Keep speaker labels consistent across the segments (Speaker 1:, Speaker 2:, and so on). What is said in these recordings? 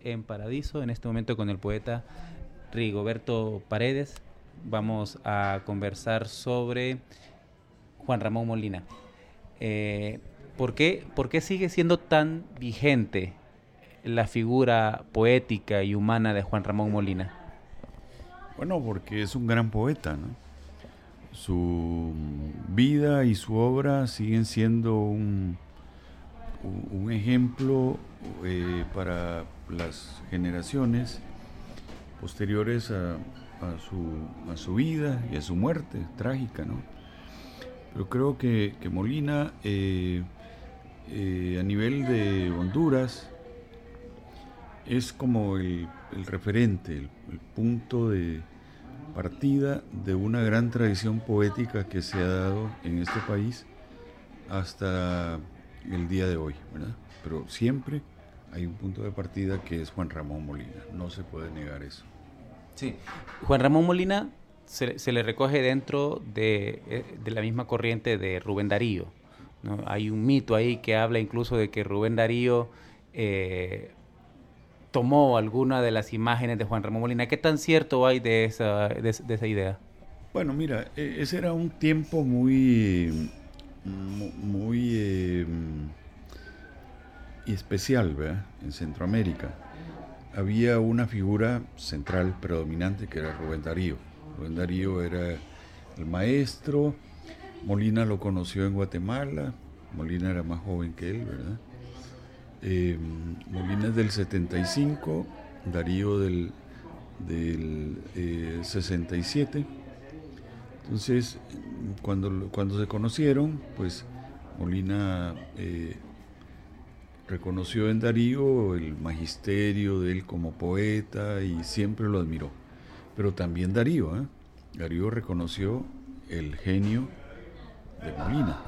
Speaker 1: En Paradiso, en este momento con el poeta Rigoberto Paredes. Vamos a conversar sobre Juan Ramón Molina. Eh, ¿por, qué, ¿Por qué sigue siendo tan vigente la figura poética y humana de Juan Ramón Molina?
Speaker 2: Bueno, porque es un gran poeta, Su vida y su obra siguen siendo un, un ejemplo eh, para las generaciones posteriores a, su, vida y a su muerte trágica, ¿no? Pero creo que, Molina, eh, eh, a nivel de Honduras, es como el, referente, el, punto de partida de una gran tradición poética que se ha dado en este país hasta el día de hoy, ¿verdad? Pero siempre hay un punto de partida que es Juan Ramón Molina, no se puede negar eso.
Speaker 1: Sí, Juan Ramón Molina se, le recoge dentro eh, de, la misma corriente de Rubén Darío. ¿no? Hay un mito ahí que habla incluso de que Rubén Darío eh, tomó alguna de las imágenes de Juan Ramón Molina. ¿Qué tan cierto hay de esa, de, esa idea?
Speaker 2: Bueno, mira, e, ese era un tiempo muy, muy, eh, y especial en Centroamérica. Había una figura central predominante que era Rubén Darío. Rubén Darío era el maestro, Molina lo conoció en Guatemala, Molina era más joven que él, ¿verdad? Eh, Molina es del 75, Darío del, del 67. Eh, Entonces, cuando, cuando se conocieron, pues Molina eh, reconoció en Darío el magisterio de él como poeta y siempre lo admiró. Pero también Darío, ¿eh? Darío reconoció el genio de Molina.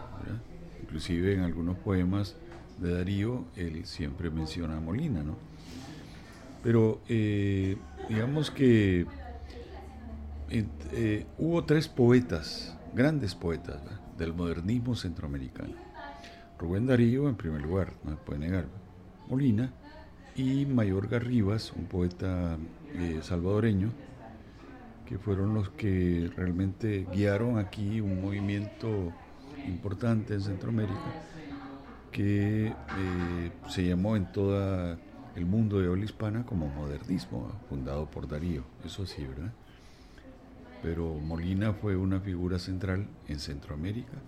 Speaker 2: Inclusive en algunos poemas de Darío él siempre menciona a Molina. ¿no? Pero eh, digamos que eh, hubo tres poetas, grandes poetas del modernismo centroamericano Rubén Darío, en primer lugar, no se puede negar, Molina, y Mayor Garribas, un poeta eh, salvadoreño, que fueron los que realmente guiaron aquí un movimiento importante en Centroamérica que eh, se llamó en todo el mundo de habla hispana como modernismo, fundado por Darío, eso sí, ¿verdad? Pero Molina fue una figura central en Centroamérica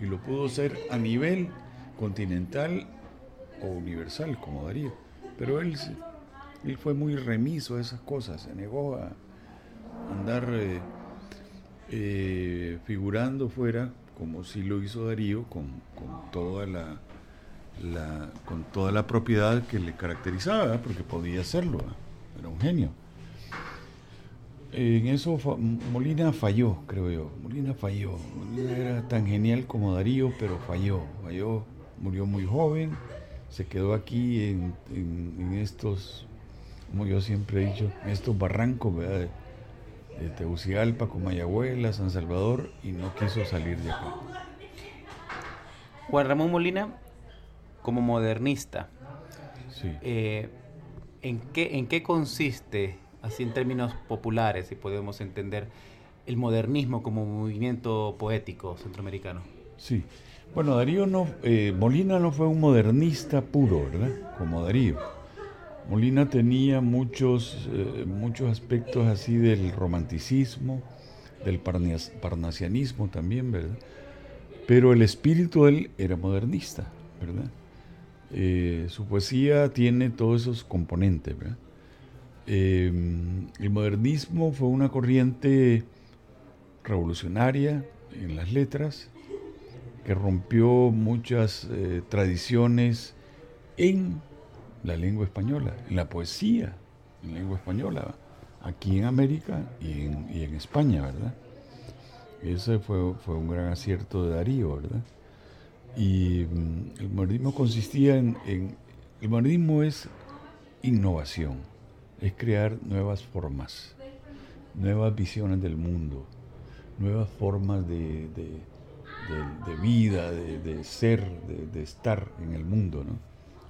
Speaker 2: y lo pudo ser a nivel continental o universal, como Darío. Pero él, él fue muy remiso a esas cosas, se negó a andar eh, eh, figurando fuera, como si lo hizo Darío, con, toda la, con toda la propiedad que le caracterizaba, porque podía hacerlo, era un genio. En eso Molina falló, creo yo. Molina falló. Molina era tan genial como Darío, pero falló. Falló murió muy joven, se quedó aquí en, estos, como yo siempre he dicho, en estos barrancos de, de Tegucigalpa, Comayagüela, San Salvador, y no quiso salir de acá.
Speaker 1: Juan Ramón Molina, como modernista, eh, ¿en, qué, ¿en qué consiste, así en términos populares, si podemos entender, el modernismo como movimiento poético centroamericano?
Speaker 2: Sí, bueno, Darío no, eh, Molina no fue un modernista puro, ¿verdad? Como Darío. Molina tenía muchos, eh, muchos aspectos así del romanticismo, del parnasianismo también, ¿verdad? Pero el espíritu de él era modernista, ¿verdad? Eh, su poesía tiene todos esos componentes, ¿verdad? el modernismo fue una corriente revolucionaria en las letras, que rompió muchas eh, tradiciones en la lengua española, en la poesía en lengua española, aquí en América y en, España, ¿verdad? Ese fue, fue un gran acierto de Darío, ¿verdad? Y mm, el modernismo consistía en, El modernismo es innovación, es crear nuevas formas, nuevas visiones del mundo, nuevas formas de, vida, de, ser, de, estar en el mundo, ¿no?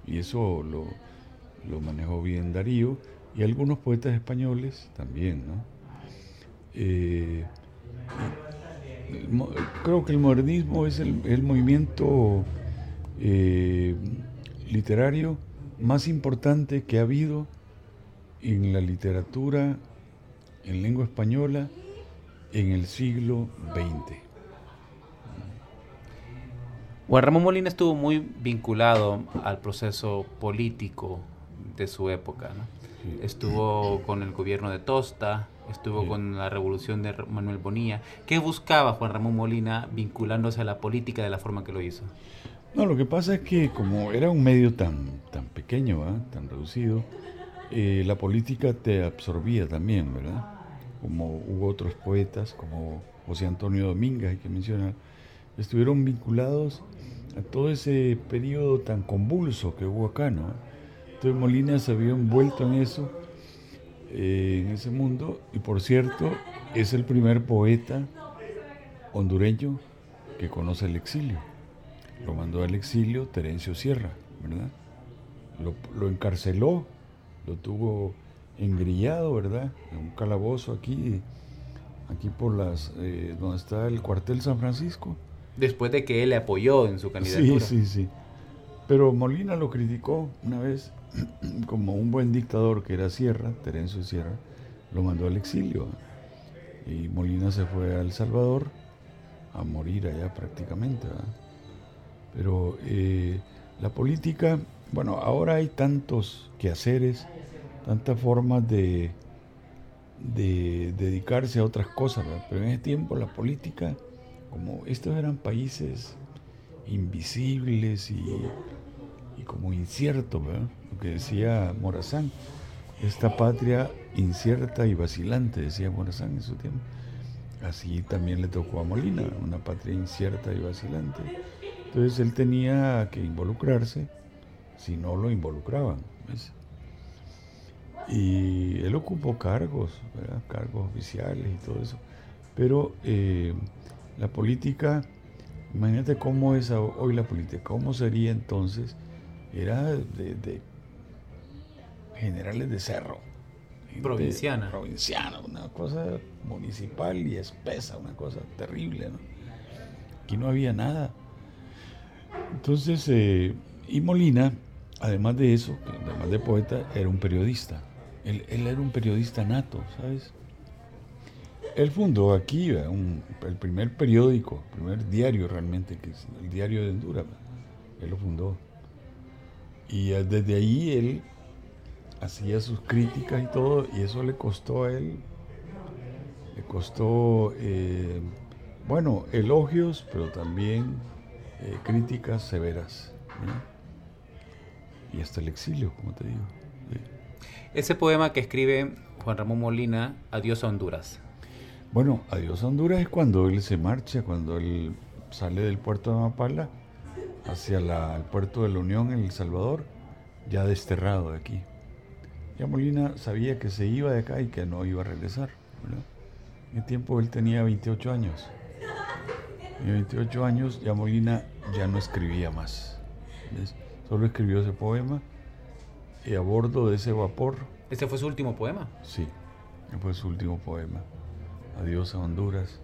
Speaker 2: Y eso lo, lo manejó bien Darío y algunos poetas españoles también, ¿no? Eh, creo que el modernismo es el, movimiento eh, literario más importante que ha habido en la literatura en lengua española en el siglo XX.
Speaker 1: Juan Ramón Molina estuvo muy vinculado al proceso político de su época. Estuvo con el gobierno de Tosta, estuvo con la revolución de Manuel Bonilla. ¿Qué buscaba Juan Ramón Molina vinculándose a la política de la forma que lo hizo?
Speaker 2: No, lo que pasa es que como era un medio tan, tan pequeño, tan reducido, eh, la política te absorbía también, ¿verdad? Como hubo otros poetas, como José Antonio Domínguez, hay que mencionar, estuvieron vinculados a todo ese periodo tan convulso que hubo acá, ¿no? Entonces Molina se había envuelto en eso, eh, en ese mundo, y por cierto, es el primer poeta hondureño que conoce el exilio. Lo mandó al exilio Terencio Sierra, ¿verdad? Lo, encarceló, lo tuvo engrillado, ¿verdad? En un calabozo aquí, aquí por las, eh, donde está el cuartel San Francisco.
Speaker 1: Después de que él le apoyó en su candidatura.
Speaker 2: Sí, sí, sí. Pero Molina lo criticó una vez como un buen dictador que era Sierra, Terencio Sierra, lo mandó al exilio. Y Molina se fue a El Salvador a morir allá prácticamente. Pero eh, la política, bueno, ahora hay tantos quehaceres, tantas formas de, de dedicarse a otras cosas, pero en ese tiempo la política, como estos eran países invisibles y, y como inciertos, ¿verdad? que decía Morazán, esta patria incierta y vacilante, decía Morazán en su tiempo. Así también le tocó a Molina, una patria incierta y vacilante. Entonces él tenía que involucrarse, si no lo involucraban. Y él ocupó cargos, cargos oficiales y todo eso. Pero eh, la política, imagínate cómo es hoy la política, cómo sería entonces, era de generales de cerro.
Speaker 1: Provinciana.
Speaker 2: provinciana, una cosa municipal y espesa, una cosa terrible. ¿no? Aquí no había nada. Entonces, eh, y Molina, además de eso, además de poeta, era un periodista. Él, era un periodista nato, ¿sabes? Él fundó aquí el primer periódico, el primer diario realmente, que el diario de Honduras. Él lo fundó. Y desde ahí él hacía sus críticas y todo, y eso le costó a él, le costó, eh, bueno, elogios, pero también eh, críticas severas. Y hasta el exilio, como te digo.
Speaker 1: Ese poema que escribe Juan Ramón Molina, Adiós a Honduras.
Speaker 2: Bueno, Adiós Honduras es cuando él se marcha, cuando él sale del puerto de Mapala hacia el puerto de la Unión en El Salvador, ya desterrado de aquí. Ya Molina sabía que se iba de acá y que no iba a regresar. En el tiempo él tenía 28 años. Y a 28 años ya Molina ya no escribía más. Solo escribió ese poema y a bordo de ese vapor.
Speaker 1: ¿Este fue su último poema?
Speaker 2: Sí, fue su último poema. Adiós a Honduras.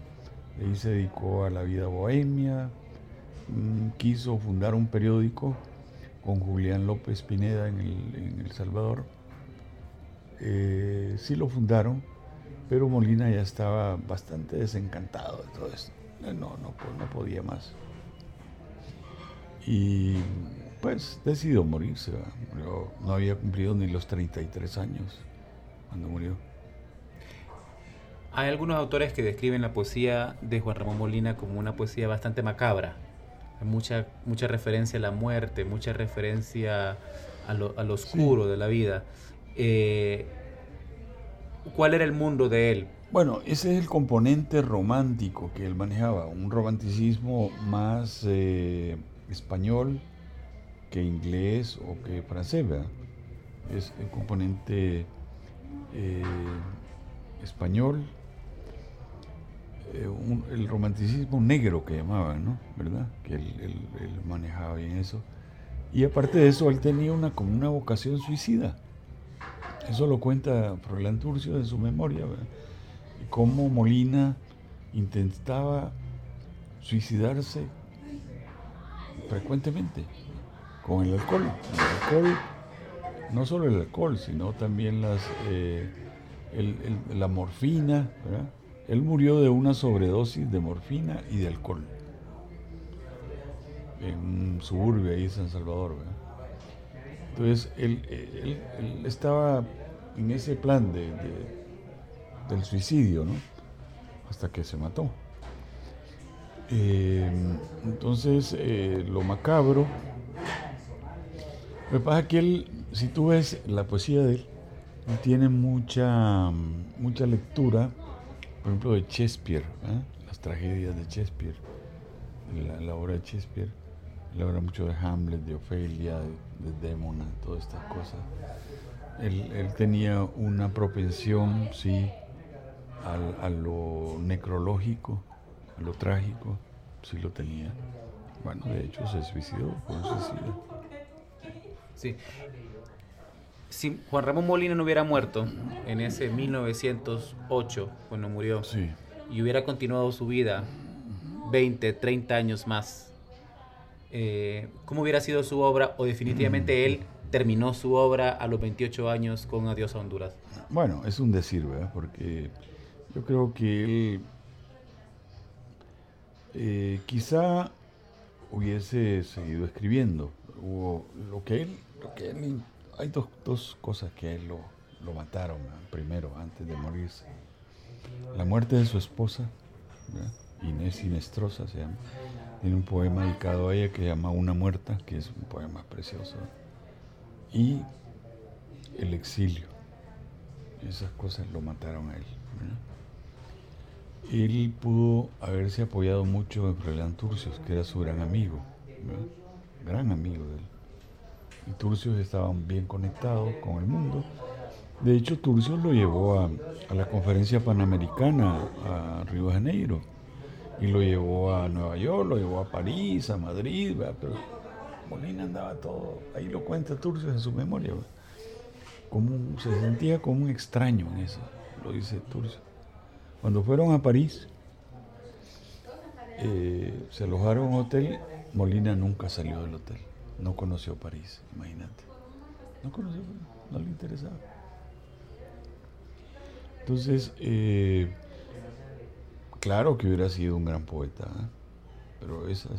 Speaker 2: Ahí se dedicó a la vida bohemia, mm, quiso fundar un periódico con Julián López Pineda en El, Salvador eh, sí lo fundaron, pero Molina ya estaba bastante desencantado de todo esto. No, no, no podía más. Y pues decidió morirse. no había cumplido ni los 33 años cuando murió.
Speaker 1: Hay algunos autores que describen la poesía de Juan Ramón Molina como una poesía bastante macabra. mucha, mucha referencia a la muerte, mucha referencia a lo, a lo oscuro de la vida. Eh, ¿Cuál era el mundo de él?
Speaker 2: Bueno, ese es el componente romántico que él manejaba, un romanticismo más eh, español que inglés o que francés, Es el componente eh, español, eh, el romanticismo negro que llamaban, ¿no? ¿Verdad? Que él, manejaba bien eso. Y aparte de eso, él tenía una, como una vocación suicida. Eso lo cuenta Froilán Turcio en su memoria, ¿verdad? Cómo Molina intentaba suicidarse frecuentemente con el alcohol. El alcohol, no solo el alcohol, sino también las, eh, la morfina. Él murió de una sobredosis de morfina y de alcohol en un suburbio ahí en San Salvador. Entonces él, estaba en ese plan de, del suicidio, ¿no? Hasta que se mató. Eh, entonces, eh, lo macabro lo que pasa que él, si tú ves la poesía de él, tiene mucha, mucha lectura, por ejemplo, de Shakespeare, ¿eh? las tragedias de Shakespeare, la, obra de Shakespeare, él habla mucho de Hamlet, de Ofelia, de, de Démona, todas estas cosas. Él, tenía una propensión, sí, a lo necrológico, a lo trágico, sí lo tenía. Bueno, de hecho se suicidó, fue un suicidio.
Speaker 1: Sí. Si Juan Ramón Molina no hubiera muerto en ese 1908, cuando murió, y hubiera continuado su vida 20, 30 años más, eh, ¿cómo hubiera sido su obra? ¿O definitivamente él terminó su obra a los 28 años con Adiós a Honduras?
Speaker 2: Bueno, es un decir, ¿verdad? Porque yo creo que él eh, quizá hubiese seguido escribiendo. O lo que él hay dos, dos, cosas que él lo, lo mataron primero, antes de morirse. La muerte de su esposa, Inés Sinestrosa se llama. Tiene un poema dedicado a ella que se llama Una muerta, que es un poema precioso. Y el exilio. Esas cosas lo mataron a él. Él pudo haberse apoyado mucho en Froilán Turcios, que era su gran amigo, gran amigo de él y Turcios estaban bien conectados con el mundo. De hecho, Turcios lo llevó a, la conferencia panamericana a Río de Janeiro y lo llevó a Nueva York, lo llevó a París, a Madrid, pero Molina andaba todo, ahí lo cuenta Turcios en su memoria, como se sentía como un extraño en eso, lo dice Turcios. Cuando fueron a París, eh, se alojaron en un hotel, Molina nunca salió del hotel. No conoció París, imagínate. No conoció, no le interesaba. Entonces, eh, claro que hubiera sido un gran poeta, ¿eh? pero eso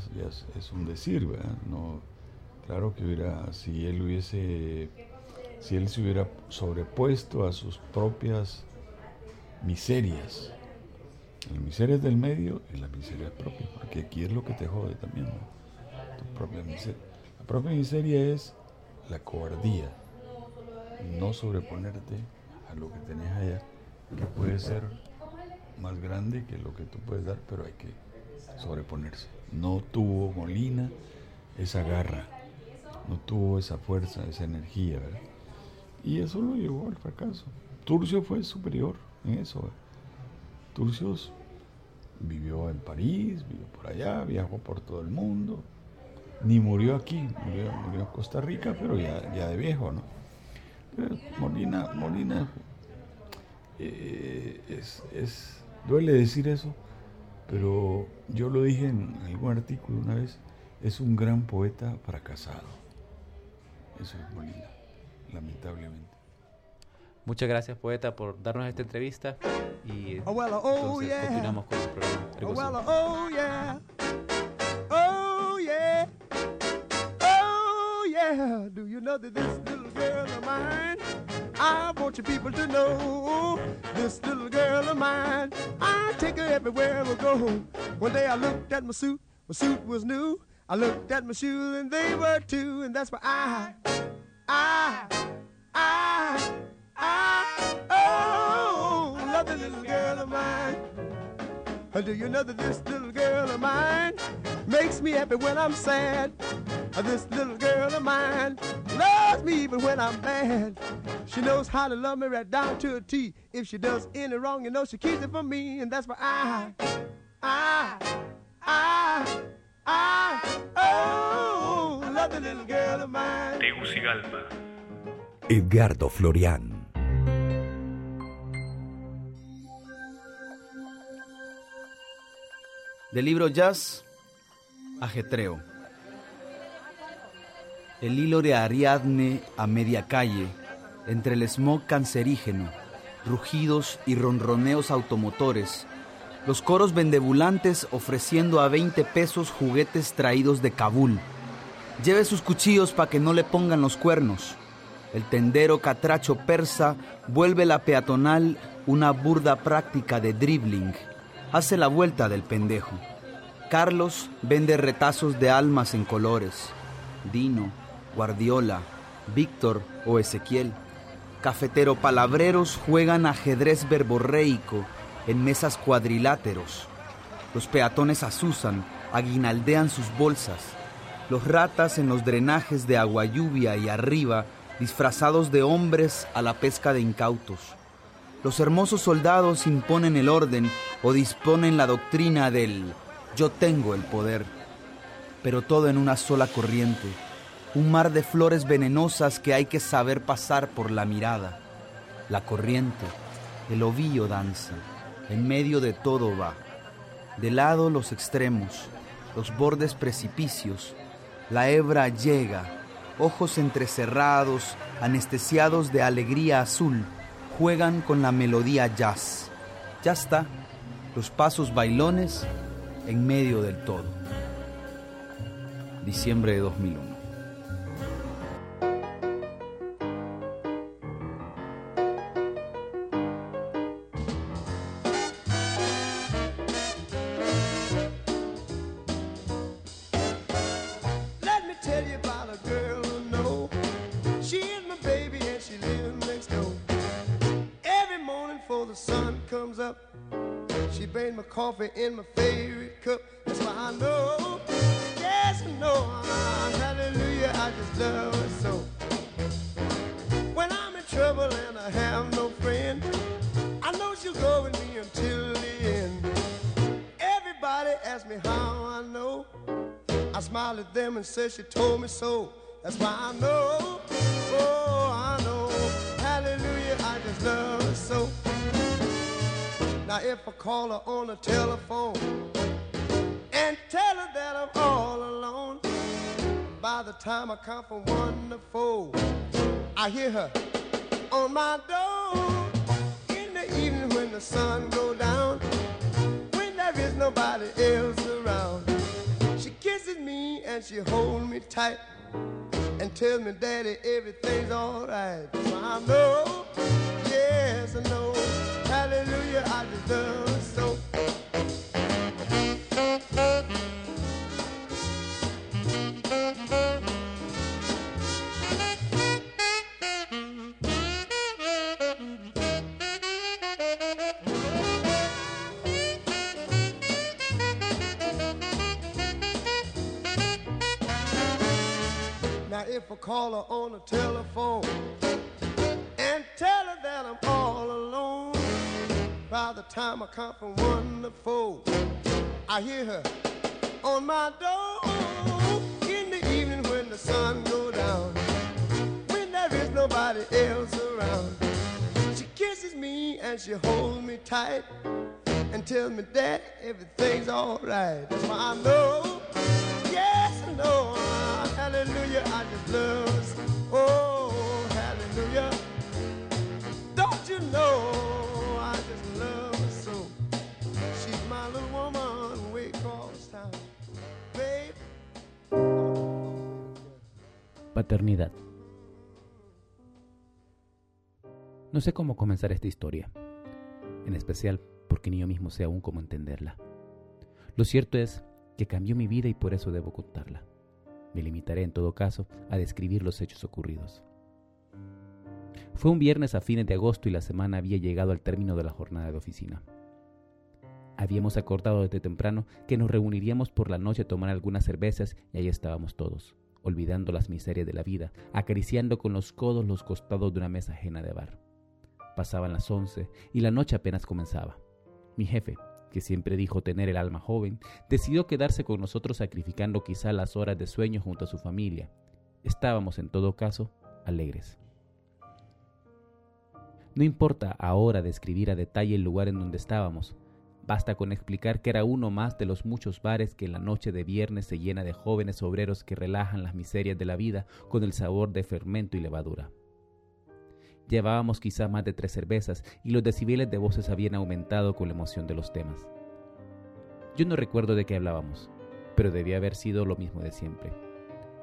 Speaker 2: es, un decir, ¿verdad? No, claro que hubiera, si él hubiese, si él se hubiera sobrepuesto a sus propias miserias, las miserias del medio y las miserias propias, porque aquí es lo que te jode también, ¿no? Tu propia miseria propia miseria es la cobardía, no sobreponerte a lo que tenés allá, que puede ser más grande que lo que tú puedes dar, pero hay que sobreponerse. No tuvo Molina esa garra, no tuvo esa fuerza, esa energía, ¿verdad? Y eso lo llevó al fracaso. Turcio fue superior en eso. Turcio vivió en París, vivió por allá, viajó por todo el mundo, ni murió aquí, murió, en Costa Rica, pero ya, de viejo, ¿no? Molina, Molina eh, es, duele decir eso, pero yo lo dije en algún artículo una vez, es un gran poeta fracasado. Eso es Molina, lamentablemente.
Speaker 1: Muchas gracias, poeta, por darnos esta entrevista y oh, oh, entonces continuamos con el programa. Yeah, do you know that this little girl of mine? I want you people to know this little girl of mine. I take her everywhere we go. One day I looked at my suit, my suit was new.
Speaker 3: I looked at my shoes and they were too, and that's why I, I, I, I, oh, love the little girl of mine. Do you know that this little girl of mine makes me happy when I'm sad? This little girl of mine loves me even when I'm mad. She knows how to love me right down to a T. If she does any wrong, you know she keeps it from me, and that's why I, I, I, I, oh, love the little girl of mine.
Speaker 4: Tegucigalpa.
Speaker 5: Edgardo Florian.
Speaker 6: Del libro Jazz, Ajetreo. El hilo de Ariadne a media calle, entre el smog cancerígeno, rugidos y ronroneos automotores, los coros vendebulantes ofreciendo a 20 pesos juguetes traídos de Kabul. Lleve sus cuchillos para que no le pongan los cuernos. El tendero catracho persa vuelve la peatonal una burda práctica de dribbling hace la vuelta del pendejo. Carlos vende retazos de almas en colores. Dino, Guardiola, Víctor o Ezequiel. Cafetero palabreros juegan ajedrez verborreico en mesas cuadriláteros. Los peatones asusan, aguinaldean sus bolsas. Los ratas en los drenajes de agua lluvia y arriba, disfrazados de hombres a la pesca de incautos. Los hermosos soldados imponen el orden o disponen la doctrina del yo tengo el poder, pero todo en una sola corriente, un mar de flores venenosas que hay que saber pasar por la mirada. La corriente, el ovillo danza, en medio de todo va. De lado los extremos, los bordes precipicios, la hebra llega, ojos entrecerrados, anestesiados de alegría azul, juegan con la melodía jazz. Ya está, los pasos bailones en medio del todo. Diciembre de 2001.
Speaker 3: Go me until the end. Everybody asks me how I know. I smile at them and say she told me so. That's why I know, oh, I know, hallelujah, I just love her so. Now if I call her on the telephone and tell her that I'm all alone, by the time I count from one to four, I hear her on my door the sun go down, when there is nobody else around. She kisses me and she holds me tight and tells me, Daddy, everything's alright. So I know, yes, I know, hallelujah, I just love so. Call her on the telephone and tell her that I'm all alone, by the time I come from one to four, I hear her on my door in the evening when the sun goes down, when there is nobody else around. She kisses me and she holds me tight and tells me that everything's alright. That's why I know, yes I know, hallelujah, just love her. Oh, hallelujah. Don't you know, I just love her so. She's my little woman way across town. Babe.
Speaker 1: Paternidad. No sé cómo comenzar esta historia, en especial porque ni yo mismo sé aún cómo entenderla. Lo cierto es que cambió mi vida y por eso debo contarla. Me limitaré en todo caso a describir los hechos ocurridos. Fue un viernes a fines de agosto y la semana había llegado al término de la jornada de oficina. Habíamos acordado desde temprano que nos reuniríamos por la noche a tomar algunas cervezas y ahí estábamos todos, olvidando las miserias de la vida, acariciando con los codos los costados de una mesa ajena de bar. Pasaban las once y la noche apenas comenzaba. Mi jefe, que siempre dijo tener el alma joven, decidió quedarse con nosotros sacrificando quizá las horas de sueño junto a su familia. Estábamos, en todo caso, alegres. No importa ahora describir a detalle el lugar en donde estábamos, basta con explicar que era uno más de los muchos bares que en la noche de viernes se llena de jóvenes obreros que relajan las miserias de la vida con el sabor de fermento y levadura. Llevábamos quizá más de tres cervezas y los decibeles de voces habían aumentado con la emoción de los temas. Yo no recuerdo de qué hablábamos, pero debía haber sido lo mismo de siempre.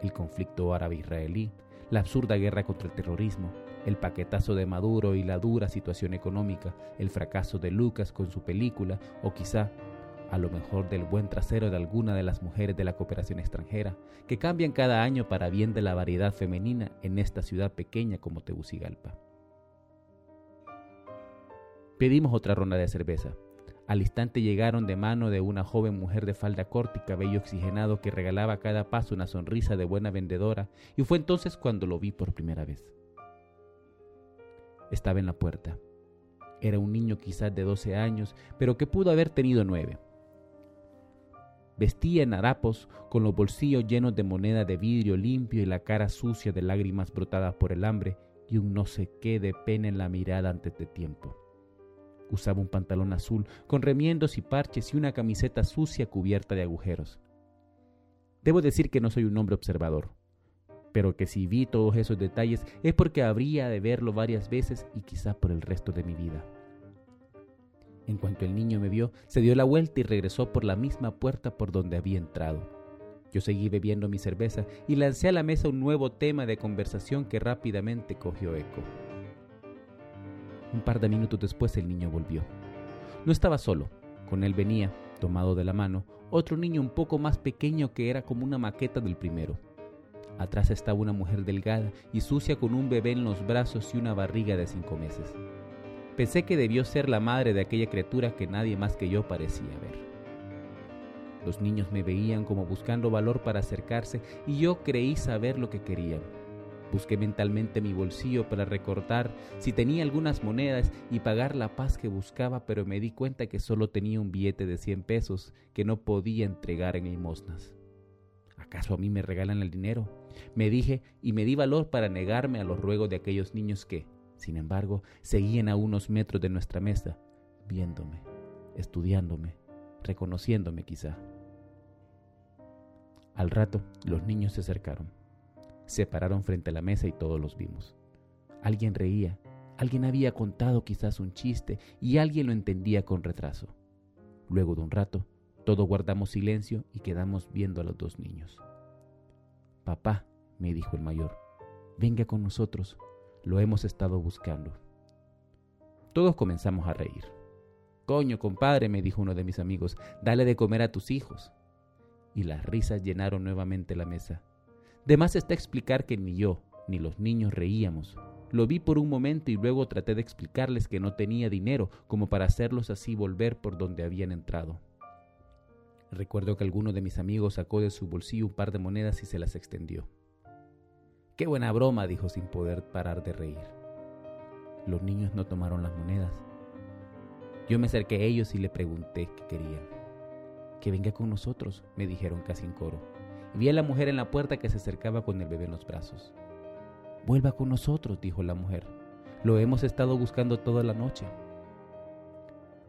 Speaker 1: El conflicto árabe-israelí, la absurda guerra contra el terrorismo, el paquetazo de Maduro y la dura situación económica, el fracaso de Lucas con su película o quizá a lo mejor del buen trasero de alguna de las mujeres de la cooperación extranjera, que cambian cada año para bien de la variedad femenina en esta ciudad pequeña como Tegucigalpa. Pedimos otra ronda de cerveza. Al instante llegaron de mano de una joven mujer de falda corta y cabello oxigenado que regalaba a cada paso una sonrisa de buena vendedora, y fue entonces cuando lo vi por primera vez. Estaba en la puerta. Era un niño quizás de 12 años, pero que pudo haber tenido nueve. Vestía en harapos, con los bolsillos llenos de moneda de vidrio limpio y la cara sucia de lágrimas brotadas por el hambre y un no sé qué de pena en la mirada antes de tiempo. Usaba un pantalón azul con remiendos y parches y una camiseta sucia cubierta de agujeros. Debo decir que no soy un hombre observador, pero que si vi todos esos detalles es porque habría de verlo varias veces y quizá por el resto de mi vida. En cuanto el niño me vio, se dio la vuelta y regresó por la misma puerta por donde había entrado. Yo seguí bebiendo mi cerveza y lancé a la mesa un nuevo tema de conversación que rápidamente cogió eco. Un par de minutos después el niño volvió. No estaba solo, con él venía, tomado de la mano, otro niño un poco más pequeño que era como una maqueta del primero. Atrás estaba una mujer delgada y sucia con un bebé en los brazos y una barriga de cinco meses. Pensé que debió ser la madre de aquella criatura que nadie más que yo parecía ver. Los niños me veían como buscando valor para acercarse y yo creí saber lo que querían. Busqué mentalmente mi bolsillo para recordar si tenía algunas monedas y pagar la paz que buscaba, pero me di cuenta que solo tenía un billete de 100 pesos que no podía entregar en limosnas. ¿Acaso a mí me regalan el dinero? Me dije y me di valor para negarme a los ruegos de aquellos niños que, sin embargo, seguían a unos metros de nuestra mesa, viéndome, estudiándome, reconociéndome quizá. Al rato, los niños se acercaron. Se pararon frente a la mesa y todos los vimos. Alguien reía, alguien había contado quizás un chiste y alguien lo entendía con retraso. Luego de un rato, todos guardamos silencio y quedamos viendo a los dos niños. Papá, me dijo el mayor, venga con nosotros, lo hemos estado buscando. Todos comenzamos a reír. Coño, compadre, me dijo uno de mis amigos, dale de comer a tus hijos. Y las risas llenaron nuevamente la mesa. De más está explicar que ni yo ni los niños reíamos. Lo vi por un momento y luego traté de explicarles que no tenía dinero como para hacerlos así volver por donde habían entrado. Recuerdo que alguno de mis amigos sacó de su bolsillo un par de monedas y se las extendió. Qué buena broma, dijo sin poder parar de reír. Los niños no tomaron las monedas. Yo me acerqué a ellos y le pregunté qué querían. Que venga con nosotros, me dijeron casi en coro. Vi a la mujer en la puerta que se acercaba con el bebé en los brazos. Vuelva con nosotros, dijo la mujer. Lo hemos estado buscando toda la noche.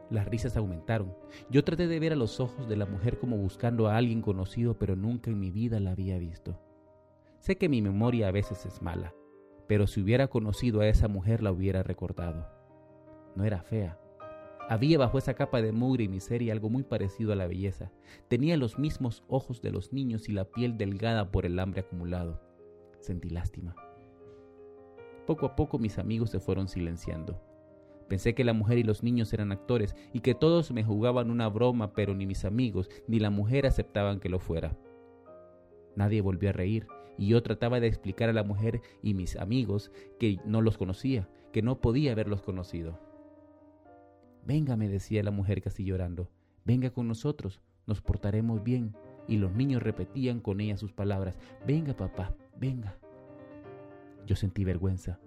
Speaker 1: Las risas aumentaron. Yo traté de ver a los ojos de la mujer como buscando a alguien conocido, pero nunca en mi vida la había visto. Sé que mi memoria a veces es mala, pero si hubiera conocido a esa mujer la hubiera recordado. No era fea, había bajo esa capa de mugre y miseria algo muy parecido a la belleza. Tenía los mismos ojos de los niños y la piel delgada por el hambre acumulado. Sentí lástima. Poco a poco mis amigos se fueron silenciando. Pensé que la mujer y los niños eran actores y que todos me jugaban una broma, pero ni mis amigos ni la mujer aceptaban que lo fuera. Nadie volvió a reír y yo trataba de explicar a la mujer y mis amigos que no los conocía, que no podía haberlos conocido. Venga, me decía la mujer casi llorando, venga con nosotros, nos portaremos bien. Y los niños repetían con ella sus palabras, venga papá, venga. Yo sentí vergüenza.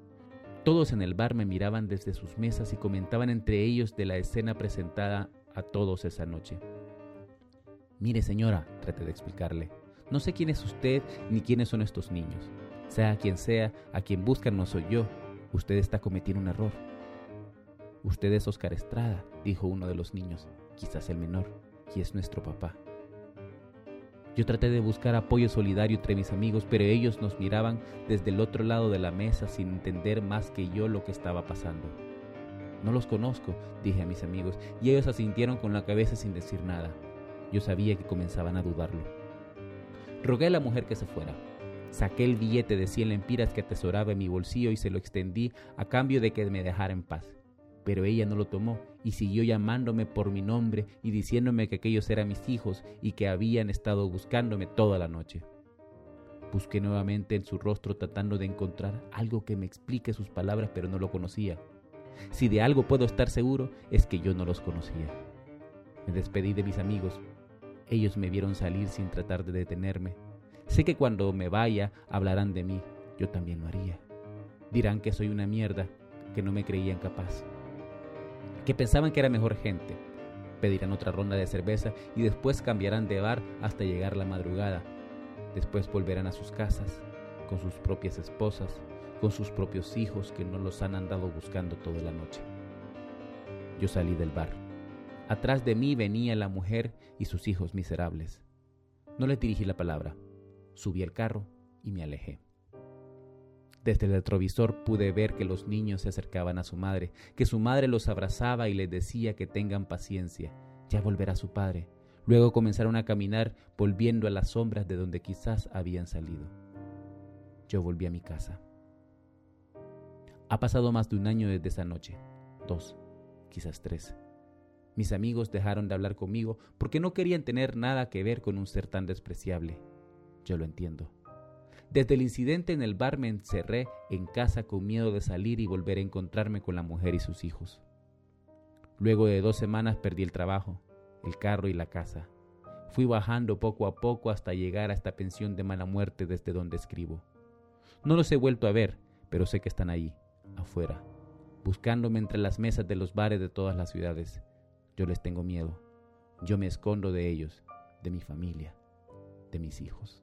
Speaker 1: Todos en el bar me miraban desde sus mesas y comentaban entre ellos de la escena presentada a todos esa noche. Mire señora, traté de explicarle, no sé quién es usted ni quiénes son estos niños. Sea quien sea, a quien buscan no soy yo. Usted está cometiendo un error. Usted es Oscar Estrada, dijo uno de los niños, quizás el menor, y es nuestro papá. Yo traté de buscar apoyo solidario entre mis amigos, pero ellos nos miraban desde el otro lado de la mesa sin entender más que yo lo que estaba pasando. No los conozco, dije a mis amigos, y ellos asintieron con la cabeza sin decir nada. Yo sabía que comenzaban a dudarlo. Rogué a la mujer que se fuera. Saqué el billete de 100 lempiras que atesoraba en mi bolsillo y se lo extendí a cambio de que me dejara en paz. Pero ella no lo tomó y siguió llamándome por mi nombre y diciéndome que aquellos eran mis hijos y que habían estado buscándome toda la noche. Busqué nuevamente en su rostro tratando de encontrar algo que me explique sus palabras, pero no lo conocía. Si de algo puedo estar seguro es que yo no los conocía. Me despedí de mis amigos. Ellos me vieron salir sin tratar de detenerme. Sé que cuando me vaya hablarán de mí. Yo también lo haría. Dirán que soy una mierda, que no me creían capaz que pensaban que era mejor gente. Pedirán otra ronda de cerveza y después cambiarán de bar hasta llegar la madrugada. Después volverán a sus casas, con sus propias esposas, con sus propios hijos que no los han andado buscando toda la noche. Yo salí del bar. Atrás de mí venía la mujer y sus hijos miserables. No le dirigí la palabra. Subí al carro y me alejé. Desde el retrovisor pude ver que los niños se acercaban a su madre, que su madre los abrazaba y les decía que tengan paciencia, ya volverá su padre. Luego comenzaron a caminar volviendo a las sombras de donde quizás habían salido. Yo volví a mi casa. Ha pasado más de un año desde esa noche, dos, quizás tres. Mis amigos dejaron de hablar conmigo porque no querían tener nada que ver con un ser tan despreciable. Yo lo entiendo. Desde el incidente en el bar me encerré en casa con miedo de salir y volver a encontrarme con la mujer y sus hijos. Luego de dos semanas perdí el trabajo, el carro y la casa. Fui bajando poco a poco hasta llegar a esta pensión de mala muerte desde donde escribo. No los he vuelto a ver, pero sé que están ahí, afuera, buscándome entre las mesas de los bares de todas las ciudades. Yo les tengo miedo. Yo me escondo de ellos, de mi familia, de mis hijos.